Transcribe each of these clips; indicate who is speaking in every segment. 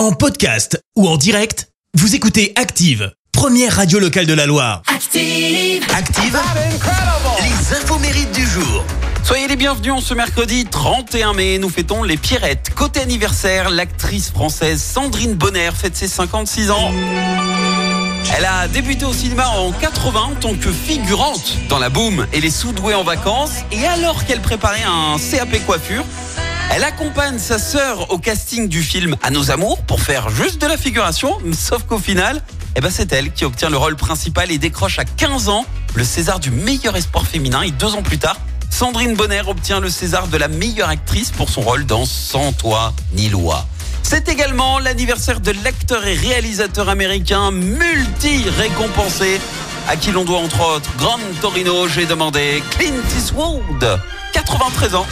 Speaker 1: En podcast ou en direct, vous écoutez Active, première radio locale de la Loire.
Speaker 2: Active.
Speaker 1: Active, les infos mérites du jour.
Speaker 3: Soyez les bienvenus en ce mercredi 31 mai. Nous fêtons les Pierrettes. Côté anniversaire, l'actrice française Sandrine Bonner fête ses 56 ans. Elle a débuté au cinéma en 80 en tant que figurante dans la Boom et les Soudoués en vacances. Et alors qu'elle préparait un CAP coiffure, elle accompagne sa sœur au casting du film À nos amours pour faire juste de la figuration. Sauf qu'au final, eh ben c'est elle qui obtient le rôle principal et décroche à 15 ans le César du meilleur espoir féminin. Et deux ans plus tard, Sandrine Bonner obtient le César de la meilleure actrice pour son rôle dans Sans toi ni loi. C'est également l'anniversaire de l'acteur et réalisateur américain multi-récompensé, à qui l'on doit entre autres Grand Torino, j'ai demandé Clint Eastwood, 93 ans.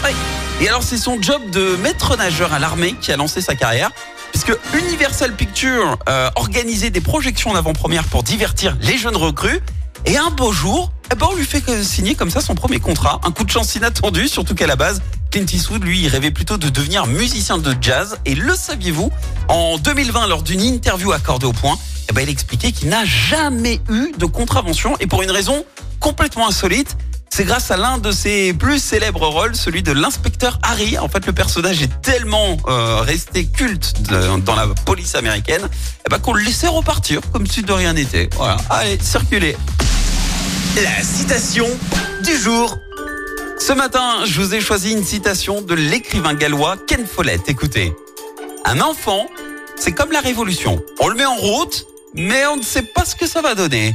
Speaker 3: Et alors c'est son job de maître nageur à l'armée qui a lancé sa carrière, puisque Universal Pictures euh, organisait des projections en avant-première pour divertir les jeunes recrues. Et un beau jour, eh ben, on lui fait signer comme ça son premier contrat. Un coup de chance inattendu, surtout qu'à la base, Clint Eastwood, lui, il rêvait plutôt de devenir musicien de jazz. Et le saviez-vous En 2020, lors d'une interview accordée au point, eh ben, il expliquait qu'il n'a jamais eu de contravention et pour une raison complètement insolite. C'est grâce à l'un de ses plus célèbres rôles, celui de l'inspecteur Harry. En fait, le personnage est tellement euh, resté culte de- dans la police américaine eh ben, qu'on le laissait repartir comme si de rien n'était. Voilà. Allez, circulez.
Speaker 1: La citation du jour.
Speaker 3: Ce matin, je vous ai choisi une citation de l'écrivain gallois Ken Follett. Écoutez. Un enfant, c'est comme la révolution. On le met en route, mais on ne sait pas ce que ça va donner.